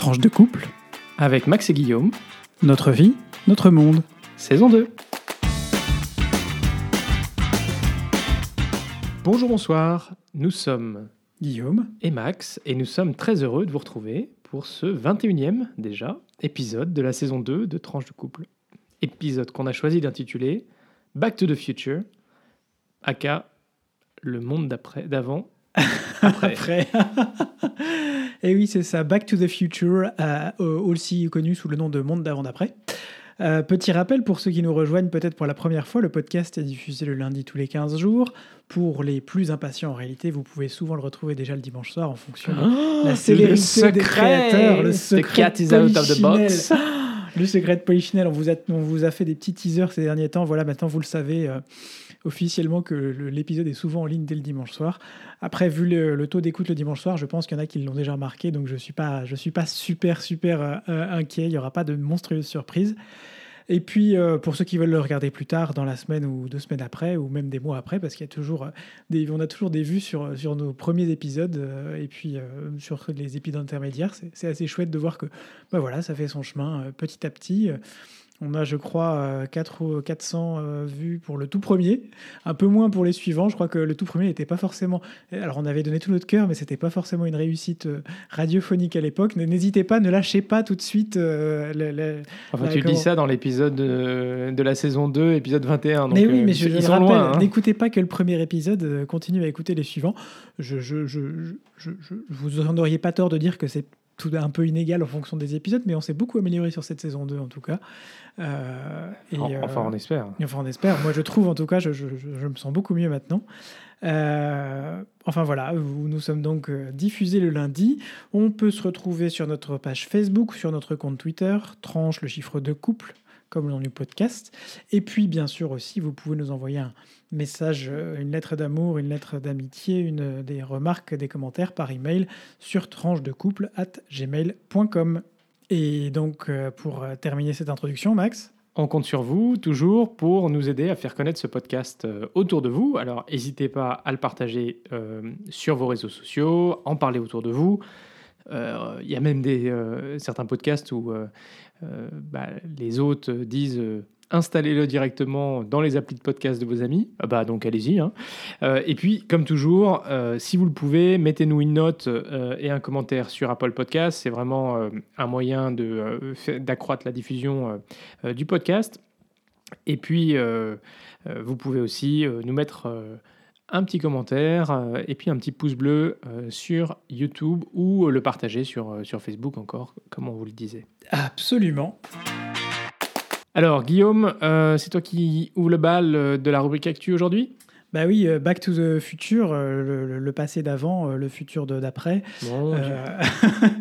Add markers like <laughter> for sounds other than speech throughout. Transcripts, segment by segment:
Tranche de couple, avec Max et Guillaume, notre vie, notre monde. saison 2. Bonjour, bonsoir, nous sommes Guillaume, et Max, et nous sommes très heureux de vous retrouver pour ce 21e déjà épisode de la saison 2 de Tranche de couple. Épisode qu'on a choisi d'intituler Back to the Future, aka le monde d'après, d'avant, <laughs> après. après. <laughs> Et oui, c'est ça, Back to the Future, euh, aussi connu sous le nom de Monde d'avant d'après. Euh, petit rappel pour ceux qui nous rejoignent peut-être pour la première fois, le podcast est diffusé le lundi tous les 15 jours. Pour les plus impatients en réalité, vous pouvez souvent le retrouver déjà le dimanche soir en fonction de Oh, la célérité des créateurs, le The secret cat is out of the box. Le secret de Polichinelle, on vous, a, on vous a fait des petits teasers ces derniers temps. Voilà, maintenant vous le savez euh, officiellement que l'épisode est souvent en ligne dès le dimanche soir. Après, vu le, taux d'écoute le dimanche soir, je pense qu'il y en a qui l'ont déjà remarqué, donc je suis pas, je suis pas super super euh, inquiet. Il y aura pas de monstrueuse surprise. Et puis, euh, pour ceux qui veulent le regarder plus tard, dans la semaine ou deux semaines après, ou même des mois après, parce qu'il y a toujours euh, des, vues sur, nos premiers épisodes, euh, et puis sur les épisodes intermédiaires. C'est assez chouette de voir que bah voilà, ça fait son chemin petit à petit. Euh, On a, je crois, euh, 4 ou 400 euh, vues pour le tout premier, un peu moins pour les suivants. Je crois que le tout premier n'était pas forcément. Alors, on avait donné tout notre cœur, mais c'était pas forcément une réussite euh, radiophonique à l'époque. N'hésitez pas, ne lâchez pas tout de suite. euh, le- le- Enfin, tu comment- dis ça dans l'épisode de, de la saison 2, épisode 21. Donc, mais oui, euh, mais je, ils je sont rappelle, hein. n'écoutez pas que le premier épisode, euh, continuez à écouter les suivants. Je, je, je, je, je- vous n'auriez pas tort de dire que c'est tout un peu inégal en fonction des épisodes, mais on s'est beaucoup amélioré sur cette saison 2 en tout cas. Euh, et, euh, Enfin, on espère. Enfin, on espère. Moi, je trouve, en tout cas, je, je- je- me sens beaucoup mieux maintenant. Euh, enfin, voilà, nous sommes donc diffusés le lundi. On peut se retrouver sur notre page Facebook, sur notre compte Twitter, tranche le chiffre de couple, comme le nom du podcast. Et puis, bien sûr, aussi, vous pouvez nous envoyer un message, euh, une lettre d'amour, une lettre d'amitié, une, des remarques, des commentaires par email sur tranche de couple at gmail.com. Et donc, euh, pour euh, terminer cette introduction, Max? On compte sur vous toujours pour nous aider à faire connaître ce podcast autour de vous. Alors, n'hésitez pas à le partager sur vos réseaux sociaux, en parler autour de vous. Il y a même des, certains podcasts où bah, les hôtes disent euh, installez-le directement dans les applis de podcast de vos amis. Ah bah, donc allez-y. hein. Euh, et puis, comme toujours, euh, si vous le pouvez, mettez-nous une note euh, et un commentaire sur Apple Podcast. C'est vraiment euh, un moyen euh, d'accroître la diffusion euh, euh, du podcast. Et puis, euh, euh, vous pouvez aussi euh, nous mettre euh, un petit commentaire euh, et puis un petit pouce bleu euh, sur YouTube ou euh, le partager sur, sur Facebook encore, comme on vous le disait. Absolument. Alors, Guillaume, euh, c'est toi qui ouvre le bal de la rubrique Actu aujourd'hui? Bah oui, euh, Back to the Future, euh, le, passé d'avant, euh, le futur d'après. Bon, Euh,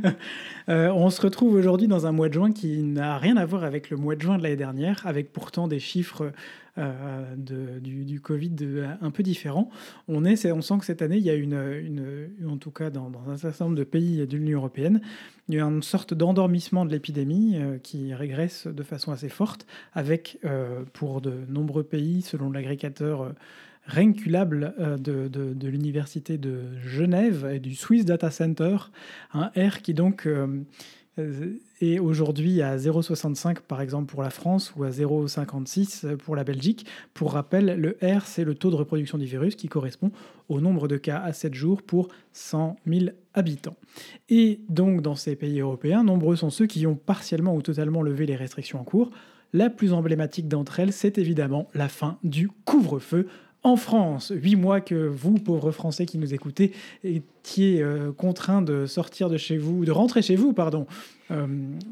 <laughs> euh, on se retrouve aujourd'hui dans un mois de juin qui n'a rien à voir avec le mois de juin de l'année dernière, avec pourtant des chiffres euh, de- du, du Covid de- un peu différents. On, est, on sent que cette année, il y a une, une- en tout cas dans, dans un certain nombre de pays de l'Union européenne, il y a une sorte d'endormissement de l'épidémie euh, qui régresse de façon assez forte, avec pour de nombreux pays, selon l'agrégateur Renculable euh, de, de- de l'université de Genève et du Swiss Data Center, un R qui donc euh, euh, est aujourd'hui à 0,65 par exemple pour la France ou à 0,56 pour la Belgique. Pour rappel, le R c'est le taux de reproduction du virus qui correspond au nombre de cas à 7 jours pour 100 000 habitants. Et donc dans ces pays européens, nombreux sont ceux qui ont partiellement ou totalement levé les restrictions en cours. La plus emblématique d'entre elles, c'est évidemment la fin du couvre-feu en France. Huit mois que vous, pauvres Français qui nous écoutez, étiez euh, contraints de sortir de chez vous, de rentrer chez vous, pardon, euh,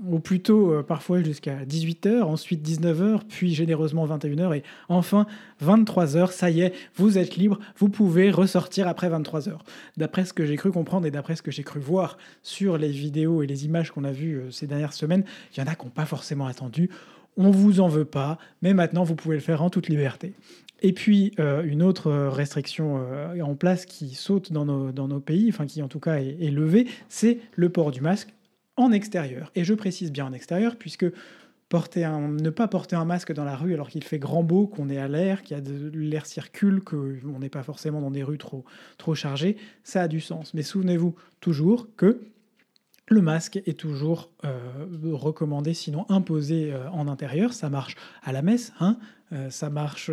ou plutôt euh, parfois jusqu'à 18h, ensuite 19h, puis généreusement 21h, et enfin 23h. Ça y est, vous êtes libre, vous pouvez ressortir après 23h. D'après ce que j'ai cru comprendre et d'après ce que j'ai cru voir sur les vidéos et les images qu'on a vues euh, ces dernières semaines, il y en a qui n'ont pas forcément attendu. On vous en veut pas, mais maintenant vous pouvez le faire en toute liberté. Et puis, euh, une autre euh, restriction euh, en place qui saute dans nos, pays, enfin qui en tout cas est, levée, c'est le port du masque en extérieur. Et je précise bien en extérieur, puisque ne pas porter un masque dans la rue alors qu'il fait grand beau, qu'on est à l'air, qu'il y a de l'air circule, qu'on n'est pas forcément dans des rues trop, trop chargées, ça a du sens. Mais souvenez-vous toujours que le masque est toujours recommandé, sinon imposé en intérieur. Ça marche à la messe, hein, ça marche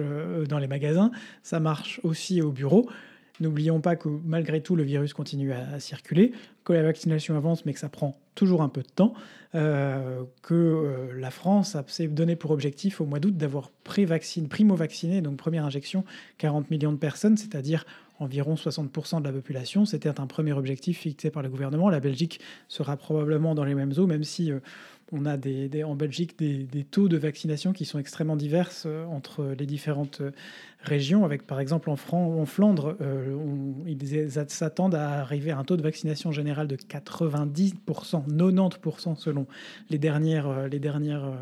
dans les magasins, ça marche aussi au bureau. N'oublions pas que malgré tout, le virus continue à, circuler, que la vaccination avance, mais que ça prend toujours un peu de temps, euh, que euh, la France s'est donné pour objectif au mois d'août d'avoir primo-vacciné, donc première injection, 40 millions de personnes, c'est-à-dire environ 60% de la population. C'était un premier objectif fixé par le gouvernement. La Belgique sera probablement dans les mêmes eaux, même si... Euh, on a des, en Belgique des, taux de vaccination qui sont extrêmement divers euh, entre les différentes euh, régions. Avec par exemple en, Flandre, euh, ils s'attendent à arriver à un taux de vaccination général de 90%, 90% selon les dernières, les dernières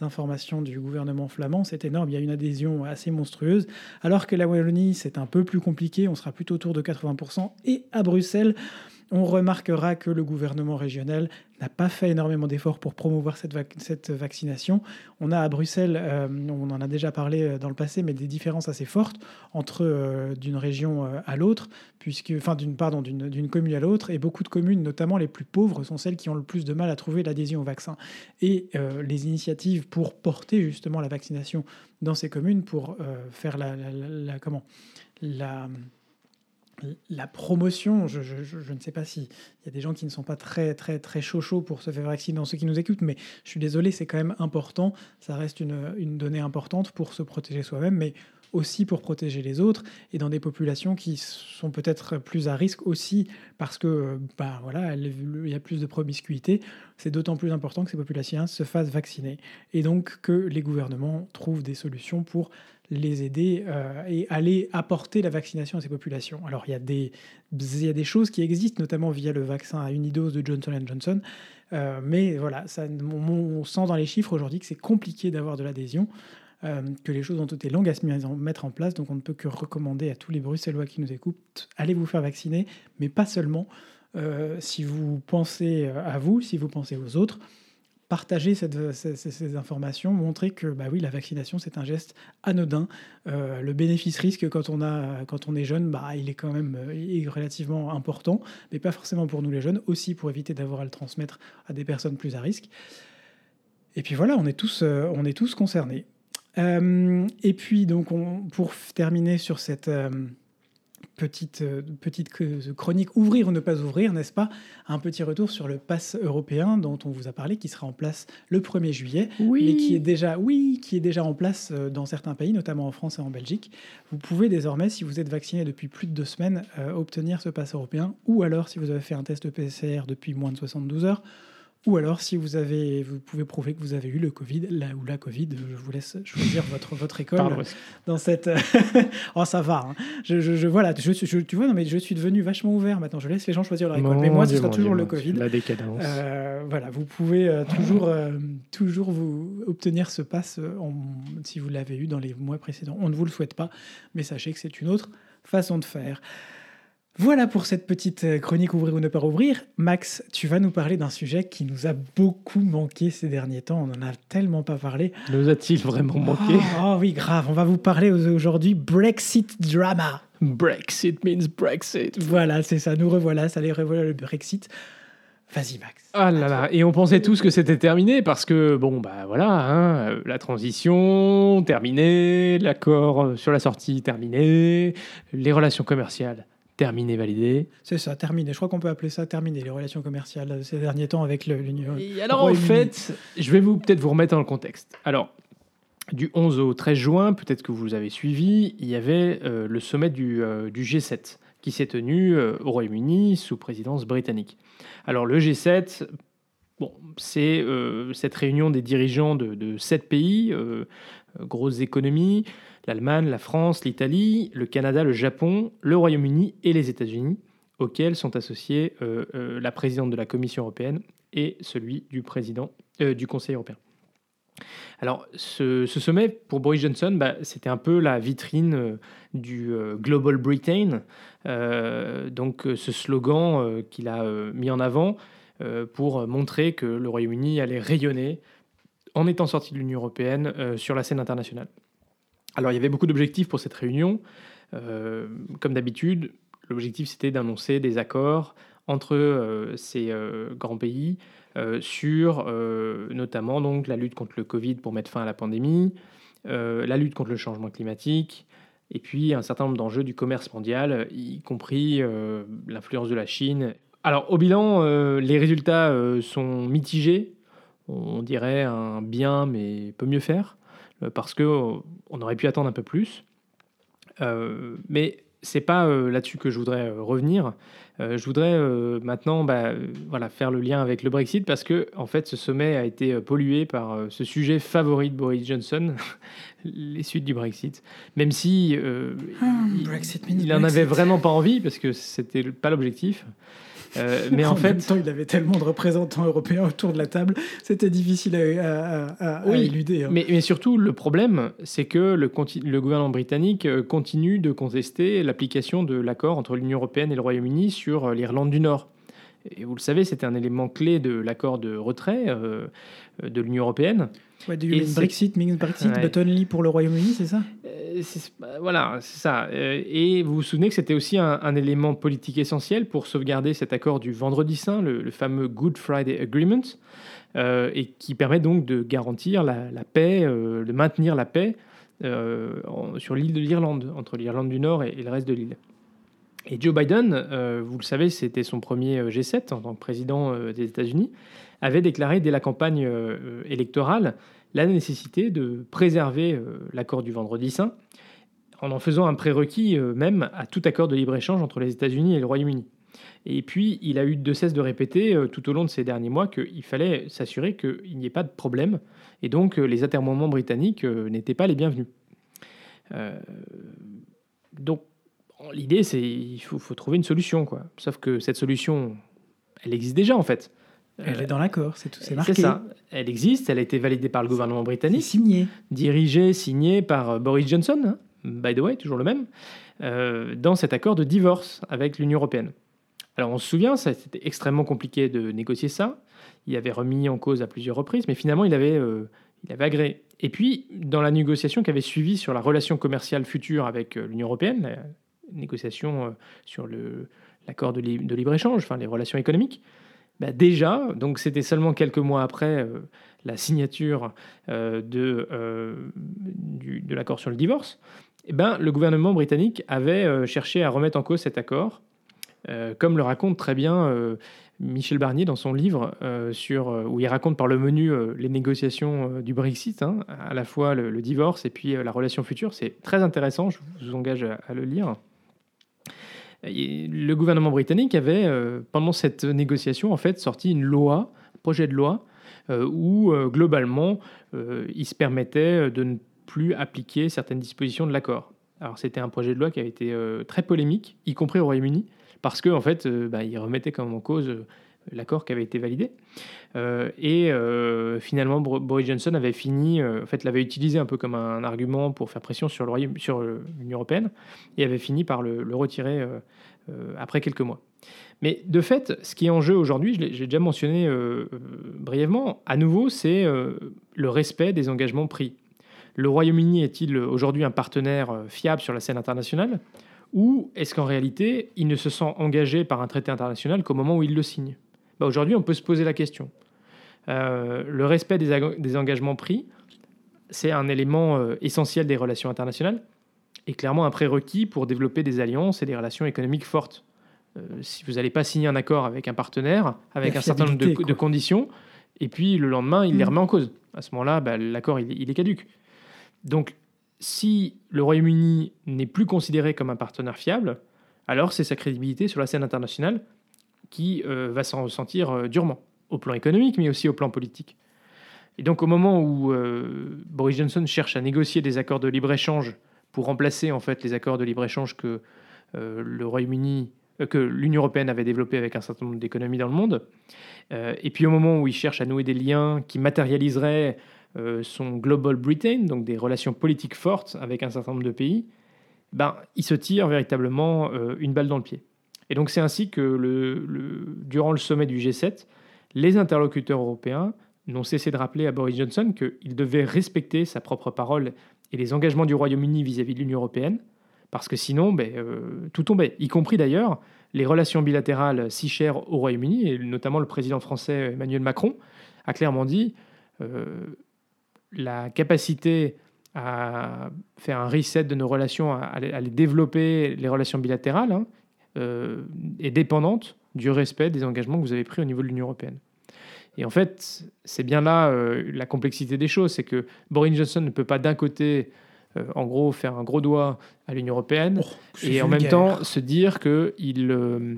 informations du gouvernement flamand. C'est énorme, il y a une adhésion assez monstrueuse. Alors que la Wallonie, c'est un peu plus compliqué, on sera plutôt autour de 80%. Et à Bruxelles, on remarquera que le gouvernement régional n'a pas fait énormément d'efforts pour promouvoir cette, cette, vaccination. On a à Bruxelles, euh, on en a déjà parlé euh, dans le passé, mais des différences assez fortes entre euh, d'une région à l'autre, puisque, enfin d'une pardon, d'une commune à l'autre, et beaucoup de communes, notamment les plus pauvres, sont celles qui ont le plus de mal à trouver l'adhésion au vaccin. Et les initiatives pour porter justement la vaccination dans ces communes, pour faire la, la comment? La la promotion, je, ne sais pas s'il y a des gens qui ne sont pas très très très chaud pour se faire vacciner dans ceux qui nous écoutent, mais je suis désolé, c'est quand même important. Ça reste une, une donnée importante pour se protéger soi-même, mais aussi pour protéger les autres et dans des populations qui sont peut-être plus à risque aussi parce que bah voilà il y a plus de promiscuité c'est d'autant plus important que ces populations se fassent vacciner et donc que les gouvernements trouvent des solutions pour les aider euh, et aller apporter la vaccination à ces populations. Alors il y, a des, y a des choses qui existent, notamment via le vaccin à unidose de Johnson Johnson, euh, mais voilà, on, sent dans les chiffres aujourd'hui que c'est compliqué d'avoir de l'adhésion. Euh, que les choses ont été longues à se mettre en place, donc on ne peut que recommander à tous les Bruxellois qui nous écoutent, allez vous faire vacciner, mais pas seulement. si vous pensez à vous, si vous pensez aux autres, partager ces, informations, montrer que bah oui, la vaccination, c'est un geste anodin. Euh, le bénéfice-risque, quand, on quand on est jeune, bah, il est quand même euh, relativement important, mais pas forcément pour nous les jeunes, aussi pour éviter d'avoir à le transmettre à des personnes plus à risque. Et puis voilà, on est tous, euh, on est tous concernés. Et puis, donc, on, pour terminer sur cette petite, euh, petite chronique Ouvrir ou ne pas ouvrir, n'est-ce pas? Un petit retour sur le pass européen dont on vous a parlé, qui sera en place le 1er juillet, oui. mais qui est déjà, oui, qui est déjà en place euh, dans certains pays, notamment en France et en Belgique. Vous pouvez désormais, si vous êtes vacciné depuis plus de deux semaines, euh, obtenir ce pass européen, ou alors si vous avez fait un test PCR depuis moins de 72 heures, ou alors, si vous, avez, vous pouvez prouver que vous avez eu le Covid, là ou la Covid, je vous laisse choisir <laughs> votre, votre école dans cette. <laughs> oh, ça va. Hein. Je, je, voilà, je, tu vois, non, mais je suis devenu vachement ouvert maintenant. Je laisse les gens choisir leur école. mais moi, ce sera toujours le Covid. La décadence. Euh, voilà, vous pouvez euh, toujours, euh, toujours vous obtenir ce pass si vous l'avez eu dans les mois précédents. On ne vous le souhaite pas, mais sachez que c'est une autre façon de faire. Voilà pour cette petite euh, chronique Ouvrir ou ne pas ouvrir. Max, tu vas nous parler d'un sujet qui nous a beaucoup manqué ces derniers temps. On n'en a tellement pas parlé. Nous a-t-il vraiment manqué oh, oui, grave. On va vous parler aujourd'hui Brexit drama. Brexit means Brexit. Voilà, c'est ça. Nous revoilà. Ça les revoilà le Brexit. Vas-y, Max. Ah là là, et on pensait tous que c'était terminé parce que, bon, bah voilà, hein, la transition terminée, l'accord sur la sortie terminé, les relations commerciales terminé, validé. C'est ça, terminé. Je crois qu'on peut appeler ça terminé, les relations commerciales euh, ces derniers temps avec l'Union. Et alors, en fait, je vais vous peut-être vous remettre dans le contexte. Alors, du 11 au 13 juin, peut-être que vous avez suivi, il y avait euh, le sommet du, euh, du G7 qui s'est tenu au Royaume-Uni sous présidence britannique. Alors, le G7, bon, c'est cette réunion des dirigeants de, de sept pays, grosses économies l'Allemagne, la France, l'Italie, le Canada, le Japon, le Royaume-Uni et les États-Unis, auxquels sont associés euh, euh, la présidente de la Commission européenne et celui du président euh, du Conseil européen. Alors, ce, sommet, pour Boris Johnson, bah, c'était un peu la vitrine du Global Britain, donc ce slogan qu'il a mis en avant pour montrer que le Royaume-Uni allait rayonner en étant sorti de l'Union européenne sur la scène internationale. Alors il y avait beaucoup d'objectifs pour cette réunion. Euh, comme d'habitude, l'objectif c'était d'annoncer des accords entre ces grands pays sur notamment donc la lutte contre le Covid pour mettre fin à la pandémie, la lutte contre le changement climatique, et puis un certain nombre d'enjeux du commerce mondial, y compris l'influence de la Chine. Alors au bilan, les résultats sont mitigés, on dirait un bien mais peut mieux faire, parce qu'on aurait pu attendre un peu plus. mais c'est pas euh, là-dessus que je voudrais euh, revenir. Euh, je voudrais maintenant bah, voilà, faire le lien avec le Brexit parce que en fait, ce sommet a été pollué par ce sujet favori de Boris Johnson, <laughs> les suites du Brexit. Même si ah, il, n'en avait vraiment pas envie parce que c'était pas l'objectif. Euh, mais en, fait, même temps, il avait tellement de représentants européens autour de la table, c'était difficile à, éluder. Hein. Mais, mais, surtout, le problème, c'est que le, le, gouvernement britannique euh, continue de contester l'application de l'accord entre l'Union européenne et le Royaume-Uni sur euh, l'Irlande du Nord. Et vous le savez, c'était un élément clé de l'accord de retrait de l'Union européenne. Ouais, du Brexit, means Brexit, but only pour le Royaume-Uni, c'est ça? Euh, bah, Voilà, c'est ça. Euh, et vous vous souvenez que c'était aussi un, élément politique essentiel pour sauvegarder cet accord du Vendredi Saint, le, fameux Good Friday Agreement, euh, et qui permet donc de garantir la, paix, de maintenir la paix sur l'île de l'Irlande, entre l'Irlande du Nord et, le reste de l'île. Et Joe Biden, vous le savez, c'était son premier G7 en tant que président des États-Unis avait déclaré dès la campagne euh, électorale la nécessité de préserver euh, l'accord du Vendredi Saint, en en faisant un prérequis euh, même à tout accord de libre-échange entre les États-Unis et le Royaume-Uni. Et puis, il a eu de cesse de répéter tout au long de ces derniers mois qu'il fallait s'assurer qu'il n'y ait pas de problème, et donc les atermoiements britanniques n'étaient pas les bienvenus. donc, l'idée, c'est qu'il faut, faut, trouver une solution, quoi. Sauf que cette solution, elle existe déjà, en fait. Elle est dans l'accord, c'est tout, c'est marqué. C'est ça. Elle existe, elle a été validée par le gouvernement britannique. Signée. Dirigée, signée par euh, Boris Johnson, hein, by the way, toujours le même, euh, dans cet accord de divorce avec l'Union européenne. Alors on se souvient, c'était extrêmement compliqué de négocier ça. Il avait remis en cause à plusieurs reprises, mais finalement il avait, euh, il avait agréé. Et puis, dans la négociation qui avait suivi sur la relation commerciale future avec l'Union européenne, la négociation sur l'accord de, libre-échange, enfin les relations économiques, bah, déjà, donc c'était seulement quelques mois après euh, la signature euh, de, euh, de l'accord sur le divorce, eh ben, le gouvernement britannique avait cherché à remettre en cause cet accord, comme le raconte très bien Michel Barnier dans son livre, sur, où il raconte par le menu les négociations du Brexit, hein, à la fois le, divorce et puis la relation future. C'est très intéressant, je vous engage à le lire le gouvernement britannique avait, euh, pendant cette négociation, en fait, sorti une loi, un projet de loi, euh, où euh, globalement, il se permettait de ne plus appliquer certaines dispositions de l'accord. Alors c'était un projet de loi qui avait été très polémique, y compris au Royaume-Uni, parce qu'en en fait, bah, il remettait même en cause l'accord qui avait été validé. et finalement, Boris Johnson avait fini, en fait, l'avait utilisé un peu comme un argument pour faire pression sur l'Union européenne, et avait fini par le, le retirer euh, après quelques mois. Mais de fait, ce qui est en jeu aujourd'hui, je l'ai déjà mentionné euh, euh, brièvement, à nouveau, c'est le respect des engagements pris. Le Royaume-Uni est-il aujourd'hui un partenaire fiable sur la scène internationale Ou est-ce qu'en réalité, il ne se sent engagé par un traité international qu'au moment où il le signe? Bah, Aujourd'hui, on peut se poser la question. le respect des, engagements pris, c'est un élément essentiel des relations internationales est clairement un prérequis pour développer des alliances et des relations économiques fortes. Euh, si vous n'allez pas signer un accord avec un partenaire, avec un certain nombre de, conditions, et puis le lendemain, il les mm. remet en cause. À ce moment-là, bah, l'accord, il, est caduque. Donc, si le Royaume-Uni n'est plus considéré comme un partenaire fiable, alors c'est sa crédibilité sur la scène internationale qui euh, va s'en ressentir euh, durement, au plan économique, mais aussi au plan politique. Et donc, au moment où Boris Johnson cherche à négocier des accords de libre-échange pour remplacer en fait les accords de libre-échange que euh, le Royaume-Uni, euh, que l'Union européenne avait développé avec un certain nombre d'économies dans le monde. Euh, et puis au moment où il cherche à nouer des liens qui matérialiseraient son Global Britain, donc des relations politiques fortes avec un certain nombre de pays, ben, il se tire véritablement une balle dans le pied. Et donc c'est ainsi que durant le sommet du G7, les interlocuteurs européens n'ont cessé de rappeler à Boris Johnson qu'il devait respecter sa propre parole et les engagements du Royaume-Uni vis-à-vis de l'Union européenne, parce que sinon, ben, euh, tout tombait, y compris d'ailleurs les relations bilatérales si chères au Royaume-Uni, et notamment le président français Emmanuel Macron a clairement dit euh, la capacité à faire un reset de nos relations, à, développer, les relations bilatérales, hein, est dépendante du respect des engagements que vous avez pris au niveau de l'Union européenne. Et en fait, c'est bien là euh, la complexité des choses, c'est que Boris Johnson ne peut pas d'un côté, euh, en gros, faire un gros doigt à l'Union européenne Oh, et en même temps se dire qu'il euh,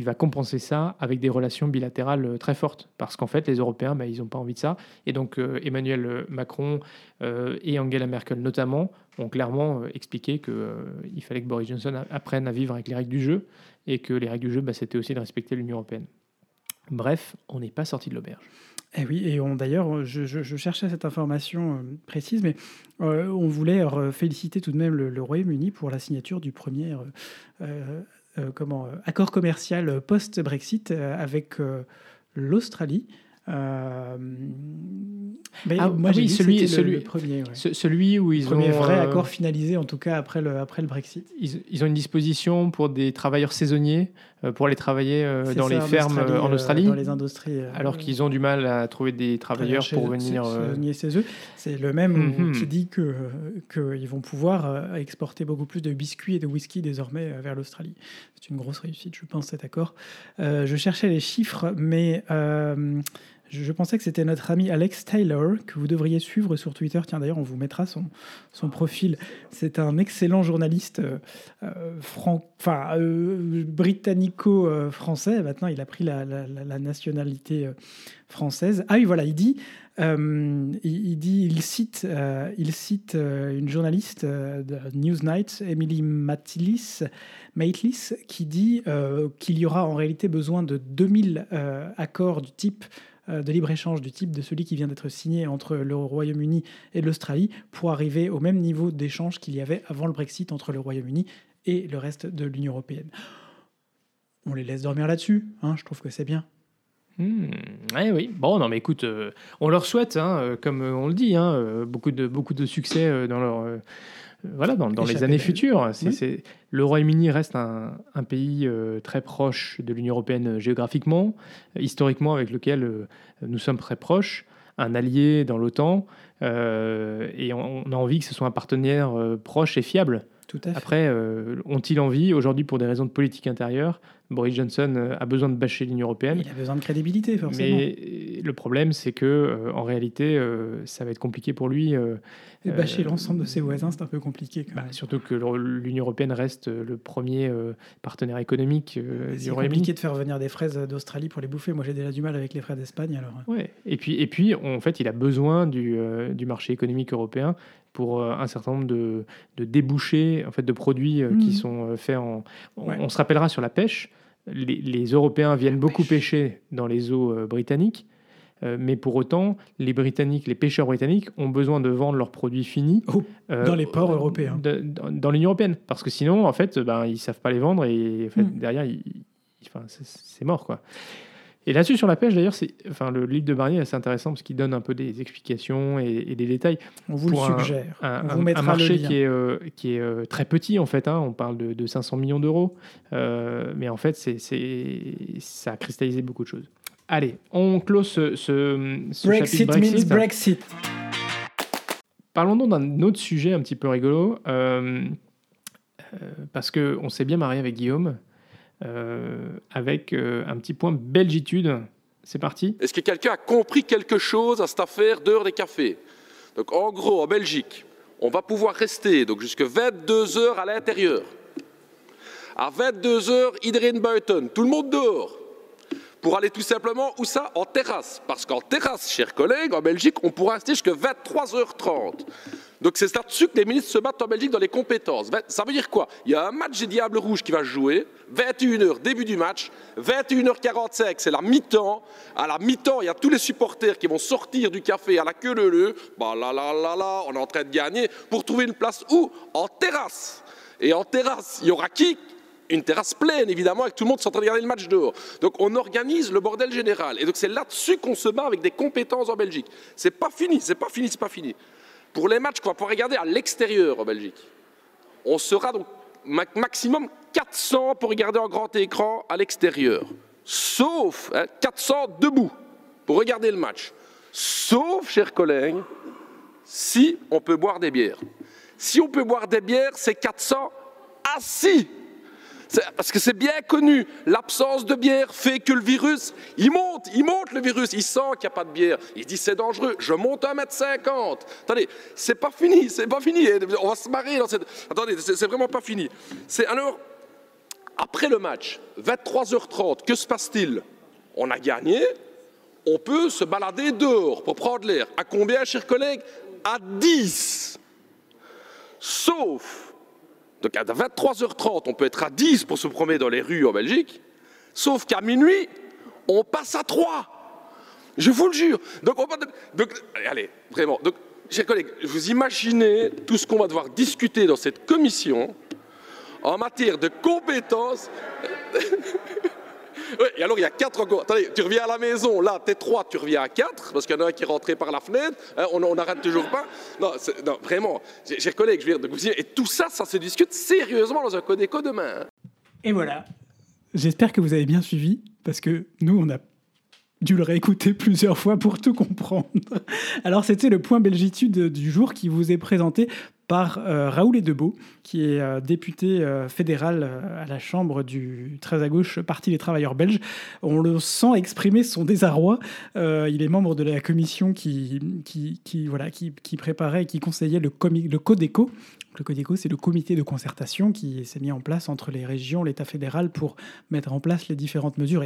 il va compenser ça avec des relations bilatérales euh, très fortes. Parce qu'en fait, les Européens, bah, ils n'ont pas envie de ça. Et donc, euh, Emmanuel Macron euh, et Angela Merkel notamment ont clairement expliqué qu'il fallait que Boris Johnson apprenne à vivre avec les règles du jeu et que les règles du jeu, bah, c'était aussi de respecter l'Union européenne. Bref, on n'est pas sorti de l'auberge. Eh oui, et on d'ailleurs, je, cherchais cette information précise, mais on voulait féliciter tout de même le, Royaume-Uni pour la signature du premier comment, euh, accord commercial post-Brexit euh, avec euh, l'Australie. Euh, mais Ah, moi, ah j'ai oui, celui- celui- le, premier, ouais. Ce- celui où ils premier ont vrai euh, accord finalisé, en tout cas après le, après le Brexit. ils, ils ont une disposition pour des travailleurs saisonniers euh, pour aller travailler euh, dans ça, les fermes euh, en euh, Australie, dans les industries. euh, alors qu'ils ont du mal à trouver des travailleurs pour venir. euh, chez eux. C'est le même Mhm. qui dit que qu'ils vont pouvoir euh, exporter beaucoup plus de biscuits et de whisky désormais euh, vers l'Australie. C'est une grosse réussite, je pense, cet accord. Euh, je cherchais les chiffres, mais euh, je, pensais que c'était notre ami Alex Taylor que vous devriez suivre sur Twitter. Tiens, d'ailleurs, on vous mettra son, profil. C'est un excellent journaliste euh, euh, euh, britannico-français. Maintenant, il a pris la, nationalité française. Ah oui, voilà, il dit, il, cite, il cite une journaliste de Newsnight, Emily Matlis, Maitlis, qui dit qu'il y aura en réalité besoin de 2000 euh, accords du type de libre-échange du type de celui qui vient d'être signé entre le Royaume-Uni et l'Australie pour arriver au même niveau d'échange qu'il y avait avant le Brexit entre le Royaume-Uni et le reste de l'Union européenne. On les laisse dormir là-dessus, hein, je trouve que c'est bien. Hmm, ouais, oui. Bon, non, mais écoute, euh, on leur souhaite, hein, euh, comme euh, on le dit, hein, euh, beaucoup, de, succès euh, dans leur. Voilà, dans, dans les années futures. Oui. c'est- le Royaume-Uni reste un, un pays euh, très proche de l'Union européenne euh, géographiquement, euh, historiquement, avec lequel euh, nous sommes très proches, un allié dans l'OTAN, euh, et on, on a envie que ce soit un partenaire proche et fiable. Tout à fait. Après, ont-ils envie, aujourd'hui, pour des raisons de politique intérieure, Boris Johnson a besoin de bâcher l'Union européenne. Il a besoin de crédibilité, forcément. Mais le problème, c'est que euh, en réalité, euh, ça va être compliqué pour lui. euh, Et bâcher euh, l'ensemble de ses voisins, c'est un peu compliqué. Quand bah, même. surtout que l'Union européenne reste le premier euh, partenaire économique euh, c'est du Royaume-Uni. compliqué de faire venir des fraises d'Australie pour les bouffer. Moi, j'ai déjà du mal avec les fraises d'Espagne. Alors. Ouais. Et puis, et puis, en fait, il a besoin du, euh, du marché économique européen pour un certain nombre de, de débouchés, en fait, de produits euh, qui Mhm. sont euh, faits en. On, Ouais. on se rappellera sur la pêche. Les, les Européens viennent beaucoup pêcher dans les eaux euh, britanniques. Euh, mais pour autant, les Britanniques, les pêcheurs britanniques ont besoin de vendre leurs produits finis Oh, euh, dans les ports européens. de- dans dans l'Union européenne, parce que sinon, en fait, ben, ils savent pas les vendre et en fait, Mm. derrière, ils- ils- enfin, c'est- mort, quoi. Et là-dessus, sur la pêche, d'ailleurs, c'est, enfin, le livre de Barnier est assez intéressant parce qu'il donne un peu des explications et, et des détails. On vous le pour un- suggère. Un, on un- vous un mettra marché le lien. qui est, euh, qui est euh, très petit, en fait. hein. on parle de, de 500 millions d'euros. Euh, mais en fait, c'est, c'est- ça a cristallisé beaucoup de choses. Allez, on close ce, ce, ce Brexit, chapitre Brexit. means Brexit. Parlons donc d'un autre sujet un petit peu rigolo, euh, euh, parce qu'on s'est bien marié avec Guillaume, euh, avec euh, un petit point belgitude. C'est parti Est-ce que quelqu'un a compris quelque chose à cette affaire d'heure des cafés? Donc en gros, en Belgique, on va pouvoir rester donc jusqu'à 22 heures à l'intérieur. À 22 heures, iedereen buiten, tout le monde dehors. Pour aller tout simplement, où ça? En terrasse. Parce qu'en terrasse, chers collègues, en Belgique, on pourra rester jusqu'à 23h30. Donc c'est là-dessus que les ministres se battent en Belgique dans les compétences. Ça veut dire quoi? Il y a un match des Diables Rouges qui va jouer, 21h, début du match, 21h45, c'est la mi-temps. À la mi-temps, il y a tous les supporters qui vont sortir du café à la queue leu Bah là là là là, on est en train de gagner pour trouver une place où? En terrasse. Et en terrasse, il y aura qui? Une terrasse pleine, évidemment, avec tout le monde qui en train de regarder le match dehors. Donc on organise le bordel général. Et donc c'est là-dessus qu'on se bat avec des compétences en Belgique. C'est pas fini, c'est pas fini, c'est pas fini. Pour les matchs qu'on va pouvoir regarder à l'extérieur en Belgique, on sera donc ma- maximum 400 pour regarder en grand écran à l'extérieur. Sauf hein, 400 debout pour regarder le match. Sauf, chers collègues, si on peut boire des bières. Si on peut boire des bières, c'est 400 assis. Parce que c'est bien connu, l'absence de bière fait que le virus, il monte, il monte le virus, il sent qu'il n'y a pas de bière. Il dit c'est dangereux, je monte à 1m50. Attendez, c'est pas fini, c'est pas fini. On va se marrer dans cette... Attendez, c'est vraiment pas fini. C'est alors, après le match, 23h30, que se passe-t-il? On a gagné, on peut se balader dehors pour prendre l'air. À combien, chers collègues? À 10. Sauf, donc à 23h30, on peut être à 10 pour se promener dans les rues en Belgique, sauf qu'à minuit, on passe à 3. Je vous le jure. Donc, donc, allez, vraiment. Donc, chers collègues, vous imaginez tout ce qu'on va devoir discuter dans cette commission en matière de compétences. <laughs> Et alors il y a quatre encore. Attendez, tu reviens à la maison, là, t'es trois, tu reviens à quatre, parce qu'il y en a un qui est rentré par la fenêtre, hein, on n'arrête toujours pas. Non, vraiment, j'ai- collègues, je dire, donc vous et tout ça, ça se discute sérieusement dans un Codeco demain. Et voilà. J'espère que vous avez bien suivi, parce que nous, on a dû le réécouter plusieurs fois pour tout comprendre. <laughs> Alors, c'était le point Belgitude du jour qui vous est présenté par euh, Raoul Edebeau, qui est euh, député euh, fédéral euh, à la Chambre du très à gauche Parti des travailleurs belges. On le sent exprimer son désarroi. Euh, il est membre de la commission qui, voilà, qui, préparait et qui conseillait le, le CODECO. Le CODECO, c'est le comité de concertation qui s'est mis en place entre les régions, l'État fédéral pour mettre en place les différentes mesures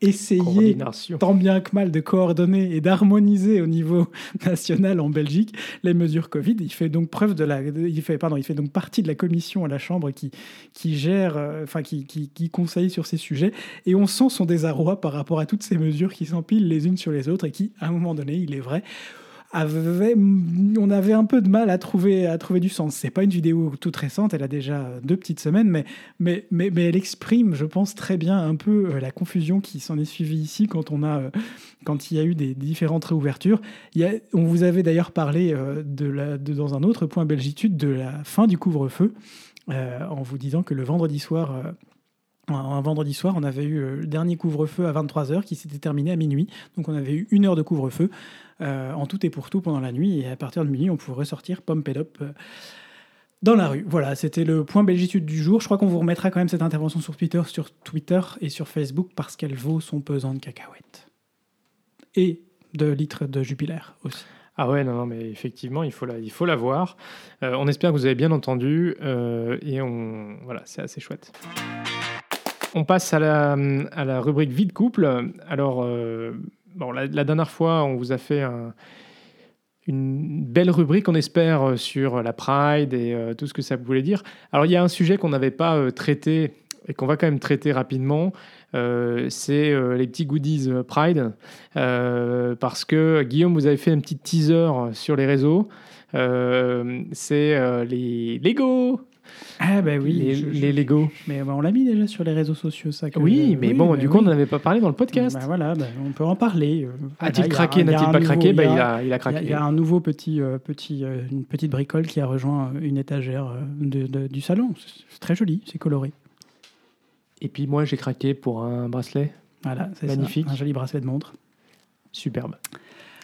essayer tant bien que mal de coordonner et d'harmoniser au niveau <laughs> national en Belgique les mesures Covid. Il fait donc preuve de la, il fait pardon, il fait donc partie de la commission à la Chambre qui qui gère, euh, enfin qui, qui qui conseille sur ces sujets et on sent son désarroi par rapport à toutes ces mesures qui s'empilent les unes sur les autres et qui, à un moment donné, il est vrai. On avait un peu de mal à trouver, du sens. C'est pas une vidéo toute récente, elle a déjà deux petites semaines, mais, elle exprime, je pense, très bien un peu euh, la confusion qui s'en est suivie ici quand on a, euh, quand il y a eu des différentes réouvertures. On vous avait d'ailleurs parlé euh, dans un autre point Belgitude de la fin du couvre-feu, en vous disant que le vendredi soir. Un- vendredi soir, on avait eu euh, le dernier couvre-feu à 23h qui s'était terminé à minuit. Donc on avait eu une heure de couvre-feu euh, en tout et pour tout pendant la nuit. Et à partir de minuit, on pourrait sortir up euh, dans la rue. Voilà, c'était le point Belgitude du jour. Je crois qu'on vous remettra quand même cette intervention sur Twitter, sur Twitter et sur Facebook parce qu'elle vaut son pesant de cacahuètes. Et de litres de Jupiler aussi. Ah ouais, non, mais effectivement, il faut la, il faut la voir. On espère que vous avez bien entendu et on, voilà, c'est assez chouette. On passe à la, rubrique vie de couple. Alors, euh, la, dernière fois, on vous a fait un- une belle rubrique, on espère, euh, sur la Pride et euh, tout ce que ça voulait dire. Alors, il y a un sujet qu'on n'avait pas traité et qu'on va quand même traiter rapidement. C'est les petits goodies Pride. Parce que Guillaume, vous avez fait un petit teaser sur les réseaux. C'est les Lego. Ah bah oui, les, je- je- les Lego. mais bah, on l'a mis déjà sur les réseaux sociaux, ça. Oui, mais bon, bah du coup, on n'en avait pas parlé dans le podcast. Bah voilà, bah, on peut en parler. euh, voilà, A-t-il il y a craqué N'a-t-il pas nouveau- craqué Bah, il a- il a craqué. il y a un nouveau petit, euh, petit, euh, une petite bricole qui a rejoint une étagère euh, de- de- du salon. C'est très joli, c'est coloré. Et puis moi, j'ai craqué pour un bracelet. Voilà, c'est ça, Magnifique. Un joli bracelet de montre. Superbe.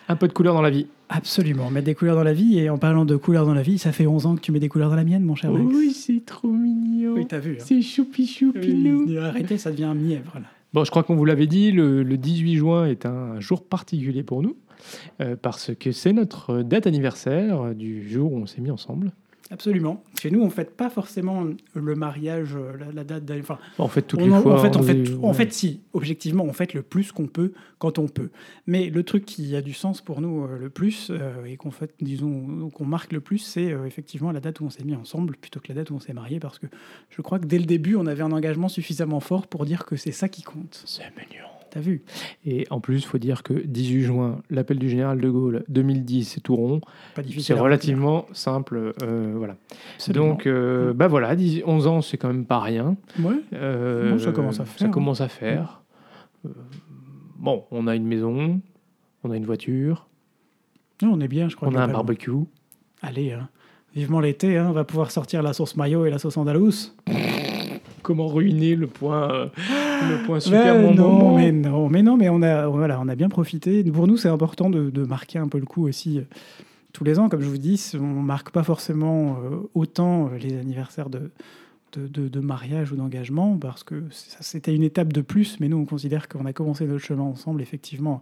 Un peu de couleur dans la vie. Absolument, mettre des couleurs dans la vie. Et en parlant de couleurs dans la vie, ça fait 11 ans que tu mets des couleurs dans la mienne, mon cher Max. Oui, c'est trop mignon. Oui, t'as vu. hein. c'est choupi choupinou. Oui, arrêtez, ça devient un mièvre. Là. Bon, je crois qu'on vous l'avait dit, le, le 18 juin est un jour particulier pour nous, euh, parce que c'est notre date anniversaire euh, du jour où on s'est mis ensemble. Absolument. Chez nous, on ne fête pas forcément le mariage, la, la date. Enfin, Bon, en fait, toutes on les fois. en fait, on on fait, faisait- en fait, si, objectivement, on fait le plus qu'on peut quand on peut. Mais le truc qui a du sens pour nous euh, le plus euh, et qu'on fait, disons, qu'on marque le plus, c'est euh, effectivement la date où on s'est mis ensemble plutôt que la date où on s'est marié, parce que je crois que dès le début, on avait un engagement suffisamment fort pour dire que c'est ça qui compte. C'est mignon. T'as vu Et en plus, il faut dire que 18 juin, l'appel du général de Gaulle 2010, c'est tout rond. Pas difficile. C'est relativement simple. euh, voilà. Absolument. Donc, euh, bah voilà, 10 11 ans, c'est quand même pas rien. ouais. Euh, ça commence à Ça faire, hein. commence à faire. Euh, bon, on a une maison, on a une voiture, Non, on est bien, je crois. on a un barbecue. Allez, hein. Vivement l'été, hein, on va pouvoir sortir la sauce mayo et la sauce andalouse. Comment ruiner le point, le point super bon non, moment mais non, mais non, mais on a, voilà, on a bien profité. Pour nous, c'est important de, de marquer un peu le coup aussi. euh, Tous les ans, comme je vous dis, on marque pas forcément euh, autant euh, les anniversaires de, de, de- de mariage ou d'engagement, parce que c'était une étape de plus, mais nous, on considère qu'on a commencé notre chemin ensemble, effectivement,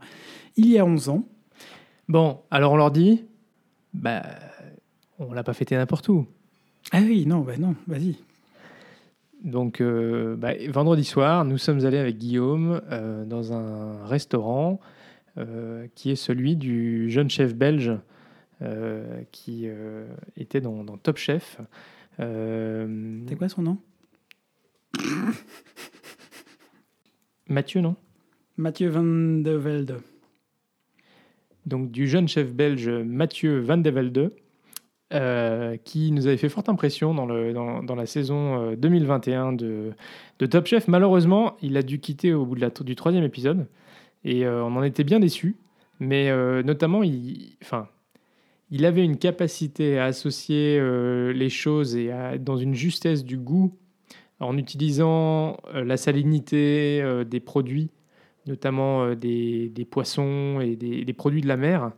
il y a 11 ans. Bon, alors on leur dit, bah, on l'a pas fêté n'importe où. Ah oui, non, bah non, vas-y. Donc, euh, bah, vendredi soir, nous sommes allés avec Guillaume euh, dans un restaurant euh, qui est celui du jeune chef belge qui était dans, dans Top Chef. C'est quoi son nom? Mathieu, non? Mathieu Van de Velde. Donc, du jeune chef belge Mathieu Van de Velde, euh, qui nous avait fait forte impression dans, la saison euh, 2021 de, de Top Chef. Malheureusement, il a dû quitter au bout de la, du troisième épisode et euh, on en était bien déçus. Mais euh, notamment, il, enfin, il avait une capacité à associer euh, les choses et à dans une justesse du goût en utilisant euh, la salinité euh, des produits, notamment euh, des, poissons et des, produits de la mer,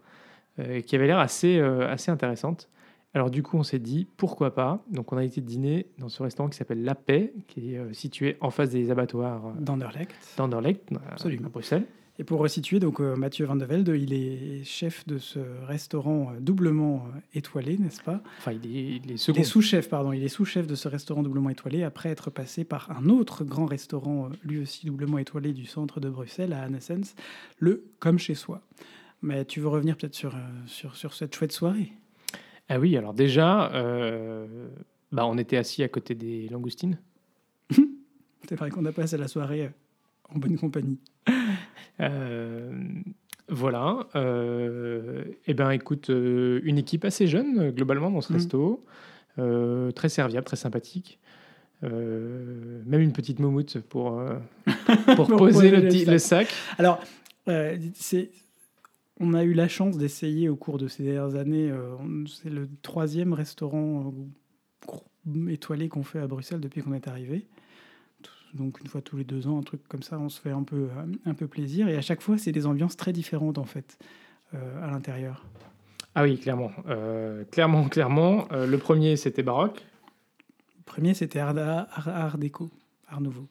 euh, qui avait l'air euh, assez intéressante. Alors du coup, on s'est dit pourquoi pas? Donc on a été dîner dans ce restaurant qui s'appelle La Paix, qui est euh, situé en face des abattoirs euh, d'Anderlecht. d'Anderlecht, à- Absolument. à Bruxelles. Et pour resituer, donc euh, Mathieu Van de Velde, il est chef de ce restaurant euh, doublement euh, étoilé, n'est-ce pas? Enfin, il est, il est Il second. est sous-chef, pardon. Il est sous-chef de ce restaurant doublement étoilé après être passé par un autre grand restaurant, euh, lui aussi doublement étoilé du centre de Bruxelles, à Annesens, le Comme chez soi. Mais tu veux revenir peut-être sur, euh, sur, sur cette chouette soirée? Ah oui, alors déjà, euh, bah, on était assis à côté des langoustines. <laughs> C'est vrai qu'on a passé la soirée euh, en bonne compagnie. <laughs> Euh, voilà. Euh, eh ben, écoute, une équipe assez jeune globalement dans ce Mhm. resto, très serviable, très sympathique. Même une petite moumoute pour, <laughs> pour Pour poser le, le sac. Alors, c'est, on a eu la chance d'essayer au cours de ces dernières années. euh, c'est le troisième restaurant euh, étoilé qu'on fait à Bruxelles depuis qu'on est arrivé. Donc une fois tous les deux ans, un truc comme ça, on se fait un peu, euh, un peu plaisir. Et à chaque fois, c'est des ambiances très différentes en fait à l'intérieur. Ah oui, clairement. Euh, clairement, clairement. Euh, le premier, c'était baroque. Le premier, c'était art, art, art déco, art nouveau,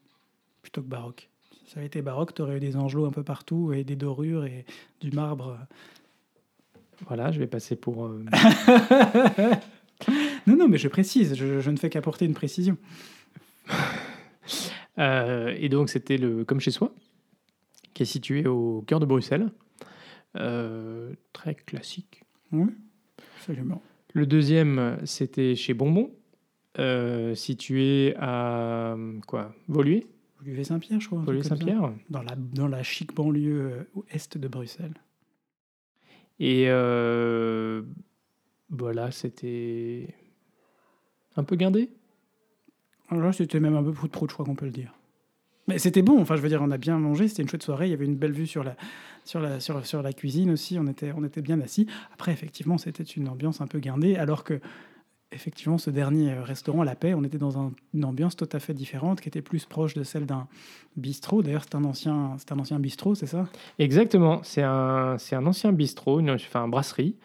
plutôt que baroque. Ça avait été baroque, tu aurais eu des angelots un peu partout et des dorures et du marbre. Voilà, je vais passer pour... euh, <laughs> Non, non, mais je précise, je, je ne fais qu'apporter une précision. <laughs> Euh, et donc, c'était le Comme chez soi, qui est situé au cœur de Bruxelles. Euh, très classique. Oui, absolument. Le deuxième, c'était chez Bonbon, situé à quoi Voluer, Olivier Saint-Pierre, je crois. ça. Voluer-Saint-Pierre. Dans la, dans la chic banlieue euh, au est de Bruxelles. Et euh, voilà, c'était un peu guindé? Alors là, c'était même un peu prout prout, je crois qu'on peut le dire. Mais c'était bon, enfin, je veux dire, on a bien mangé, c'était une chouette soirée, il y avait une belle vue sur la, sur la, sur, sur la cuisine aussi, on était, on était bien assis. Après, effectivement, c'était une ambiance un peu guindée, alors que, effectivement, ce dernier euh, restaurant, La Paix, on était dans un- une ambiance tout à fait différente, qui était plus proche de celle d'un bistrot. D'ailleurs, c'est un ancien, c'est un ancien bistrot, c'est ça? Exactement, c'est un, c'est un ancien bistrot, une, enfin, brasserie,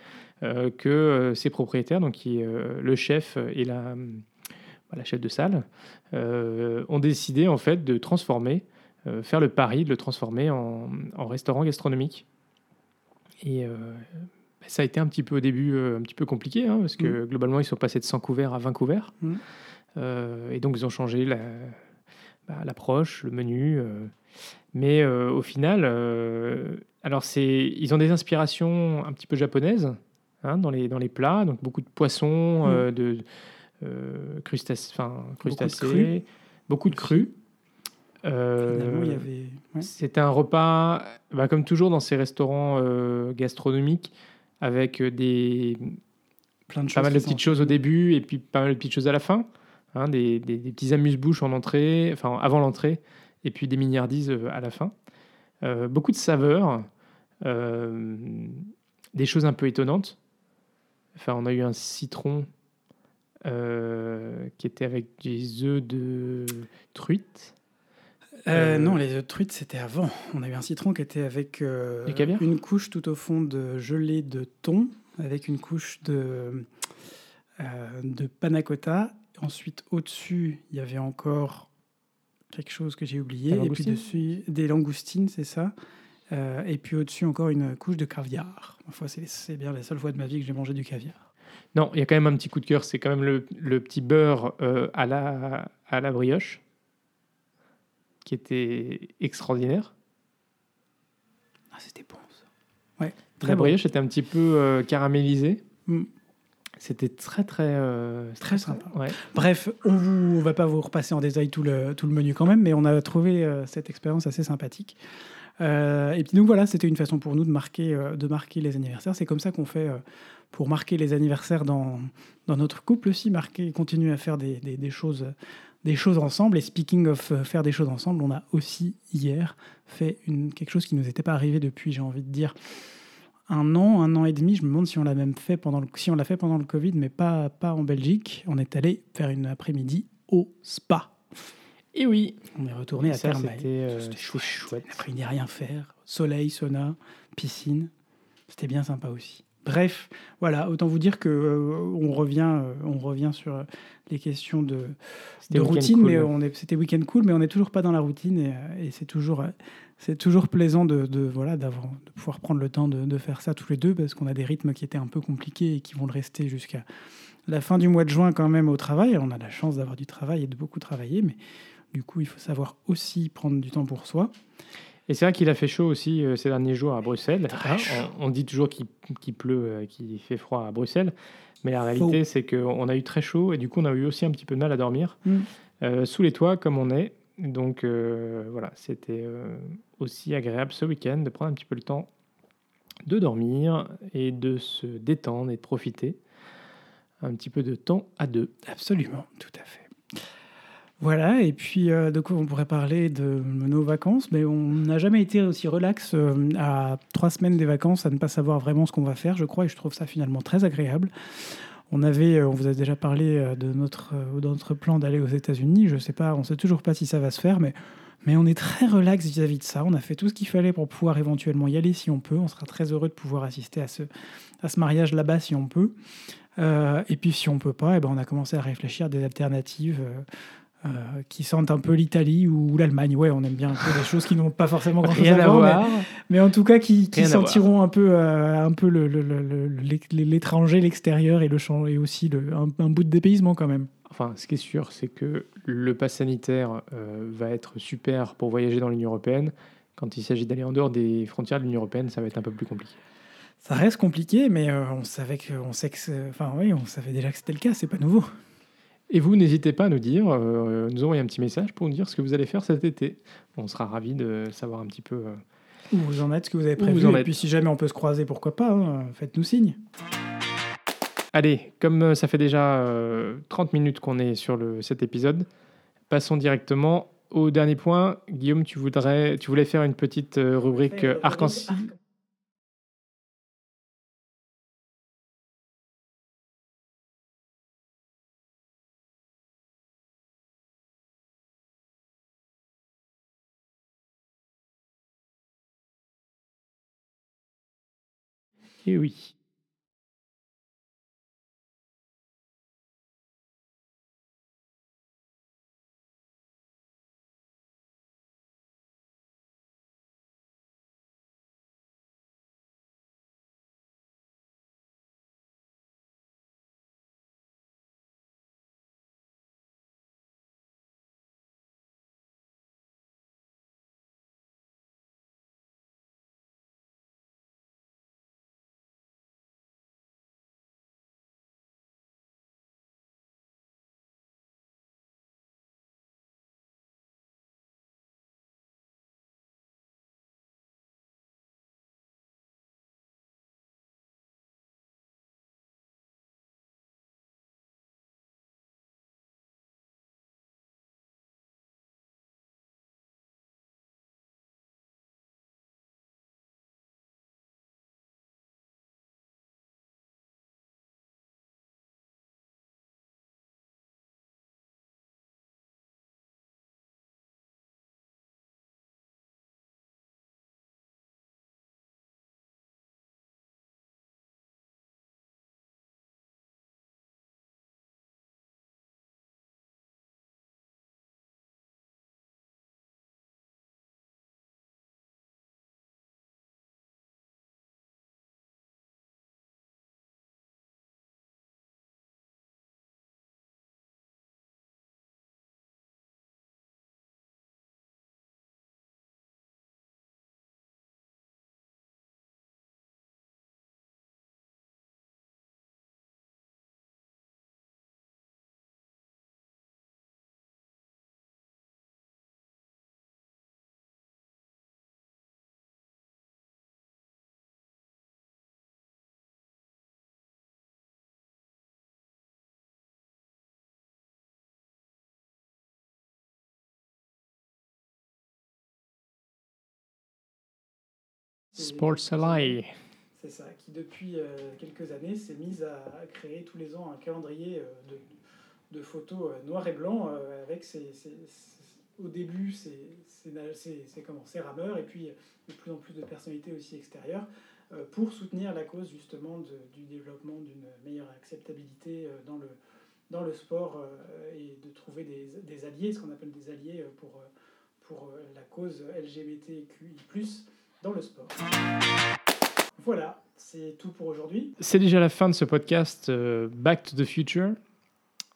euh, que euh, ses propriétaires, donc qui, le chef et la, bah, la chef de salle, ont décidé en fait de transformer, faire le pari de le transformer en, en restaurant gastronomique. Et ça a été un petit peu au début euh, un petit peu compliqué, hein, parce que globalement ils sont passés de 100 couverts à 20 couverts. Mhm. Euh, et donc ils ont changé la- bah, l'approche, le menu. euh, mais euh, au final, alors c'est, ils ont des inspirations un petit peu japonaises hein, dans, les, dans les plats, donc beaucoup de poissons, Mm. de crustacés, beaucoup de crus. Euh, avait. ouais. C'était un repas, bah, comme toujours dans ces restaurants euh, gastronomiques, avec des, Plein de choses. pas mal de petites choses au début et puis pas mal de petites choses à la fin. hein, des, des- des petits amuse-bouches en entrée, enfin avant l'entrée, et puis des mignardises euh, à la fin. Euh, beaucoup de saveurs, euh, des choses un peu étonnantes. Enfin, on a eu un citron euh, qui était avec des œufs de truite. Euh, Euh, Non, les œufs de truite, c'était avant. On a eu un citron qui était avec euh, une couche tout au fond de gelée de thon, avec une couche de, euh, de panna cotta. Ensuite, au-dessus, il y avait encore quelque chose que j'ai oublié. Des Et puis langoustines dessus, des langoustines, c'est ça. Et puis au-dessus, encore une couche de caviar. Enfin, c'est c'est bien la seule fois de ma vie que j'ai mangé du caviar. Non, il y a quand même un petit coup de cœur, c'est quand même le, le petit beurre à, la, à la brioche, qui était extraordinaire. Ah, c'était bon, ça. Ouais, très la bon. brioche était un petit peu euh, caramélisée. Mm. C'était très, très... euh, Très sympa. Ouais. Bref, on ne va pas vous repasser en détail tout le, tout le menu quand même, mais on a trouvé euh, cette expérience assez sympathique. Euh, et puis donc voilà, c'était une façon pour nous de marquer, euh, de marquer les anniversaires. C'est comme ça qu'on fait euh, pour marquer les anniversaires dans, dans notre couple aussi, marquer, continuer à faire des, des- des choses, des choses ensemble. Et speaking of euh, faire des choses ensemble, on a aussi hier fait une, quelque chose qui nous était pas arrivé depuis, j'ai envie de dire, un an, un an et demi. Je me demande si on l'a même fait pendant le, si on l'a fait pendant le Covid, mais pas, pas en Belgique. On est allé faire une après-midi au spa. Et oui, On est retourné Et à ça, Thermae. c'était euh, chouette. chouette. Après, il n'y a rien à faire. Soleil, sauna, piscine. C'était bien sympa aussi. Bref, voilà, autant vous dire que euh, on revient, euh, on revient sur euh, les questions de, routine, cool, mais on est, c'était week-end cool, mais on n'est toujours pas dans la routine et, et c'est toujours, c'est toujours plaisant de, de, voilà, d'avoir, de pouvoir prendre le temps de, de faire ça tous les deux parce qu'on a des rythmes qui étaient un peu compliqués et qui vont le rester jusqu'à la fin du mois de juin quand même au travail. On a la chance d'avoir du travail et de beaucoup travailler, mais du coup, il faut savoir aussi prendre du temps pour soi. Et c'est vrai qu'il a fait chaud aussi euh, ces derniers jours à Bruxelles. Très Hein, on, on dit toujours qu'il pleut, euh, qu'il fait froid à Bruxelles. Mais la réalité, c'est qu'on a eu très chaud et du coup, on a eu aussi un petit peu de mal à dormir Mm. euh, sous les toits comme on est. Donc voilà, c'était aussi agréable ce week-end de prendre un petit peu le temps de dormir et de se détendre et de profiter un petit peu de temps à deux. Absolument, tout à fait. Voilà, et puis euh, de quoi on pourrait parler de nos vacances, mais on n'a jamais été aussi relax euh, à trois semaines des vacances à ne pas savoir vraiment ce qu'on va faire, je crois, et je trouve ça finalement très agréable. On avait, euh, on vous a déjà parlé de notre, de notre plan d'aller aux États-Unis. Je sais pas, on sait toujours pas si ça va se faire, mais mais on est très relax vis-à-vis de ça. On a fait tout ce qu'il fallait pour pouvoir éventuellement y aller si on peut. On sera très heureux de pouvoir assister à ce, à ce mariage là-bas si on peut. Et puis si on peut pas, eh ben, on a commencé à réfléchir à des alternatives euh, qui sentent un peu l'Italie ou l'Allemagne. Ouais, on aime bien un peu des choses qui n'ont pas forcément grand-chose à voir, mais- en tout cas qui, sentiront un peu, euh, un peu le- le- le- le- l'é- l'étranger, l'extérieur et, le champ, et aussi un, un bout de dépaysement quand même. Enfin, ce qui est sûr, c'est que le pass sanitaire euh, va être super pour voyager dans l'Union européenne. Quand il s'agit d'aller en dehors des frontières de l'Union européenne, ça va être un peu plus compliqué. Ça reste compliqué, mais on savait que, on sait que, enfin oui, on savait déjà que c'était le cas. C'est pas nouveau. Et vous, n'hésitez pas à nous dire, euh, nous envoyer un petit message pour nous dire ce que vous allez faire cet été. On sera ravis de savoir un petit peu. euh, Où vous en êtes, ce que vous avez prévu. vous en et êtes. puis si jamais on peut se croiser, pourquoi pas. hein, Faites-nous signe. Allez, comme euh, ça fait déjà euh, 30 minutes qu'on est sur le, cet épisode, passons directement au dernier point. Guillaume, tu, voudrais, tu voulais faire une petite euh, rubrique euh, arc-en-ciel. Et oui. Sports Ally. C'est ça, qui depuis euh, quelques années s'est mise à créer tous les ans un calendrier euh, de, photos euh, noir et blanc euh, avec ses, ses- au début ses, comment, rameurs et puis de plus en plus de personnalités aussi extérieures pour soutenir la cause justement du développement d'une meilleure acceptabilité dans le, dans le sport et de trouver des, des alliés, ce qu'on appelle des alliés pour, pour la cause LGBTQI+, dans le sport. Voilà, c'est tout pour aujourd'hui. C'est déjà la fin de ce podcast euh, Back to the Future,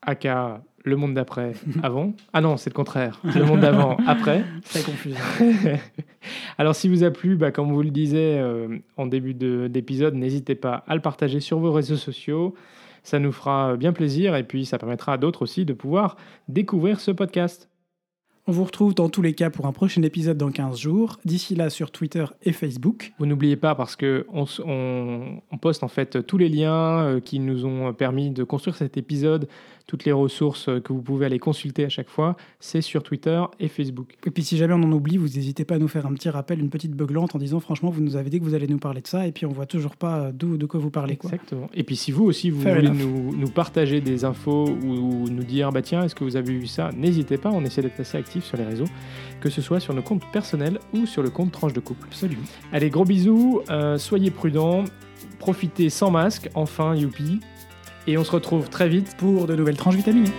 aka le monde d'après, <laughs> avant. Ah non, c'est le contraire. Le monde d'avant, <laughs> après. Très confusant. <laughs> Alors, si vous a plu, bah, comme vous le disiez euh, en début de- d'épisode, n'hésitez pas à le partager sur vos réseaux sociaux. Ça nous fera bien plaisir et puis ça permettra à d'autres aussi de pouvoir découvrir ce podcast. On vous retrouve dans tous les cas pour un prochain épisode dans 15 jours. D'ici là sur Twitter et Facebook. Vous n'oubliez pas parce que on, poste en fait tous les liens euh, qui nous ont permis de construire cet épisode, toutes les ressources euh, que vous pouvez aller consulter à chaque fois, c'est sur Twitter et Facebook. Et puis si jamais on en oublie, vous n'hésitez pas à nous faire un petit rappel, une petite beuglante en disant franchement vous nous avez dit que vous allez nous parler de ça et puis on voit toujours pas euh, d'où de quoi vous parlez quoi. Exactement. Et puis si vous aussi vous Fair voulez nous, nous partager des infos ou nous dire bah tiens est-ce que vous avez vu ça, n'hésitez pas, on essaie d'être assez actifs sur les réseaux, que ce soit sur nos comptes personnels ou sur le compte tranche de couple. Absolument. Allez gros bisous, euh, soyez prudents, profitez sans masque, enfin youpi, et on se retrouve très vite Pour de nouvelles tranches vitaminées.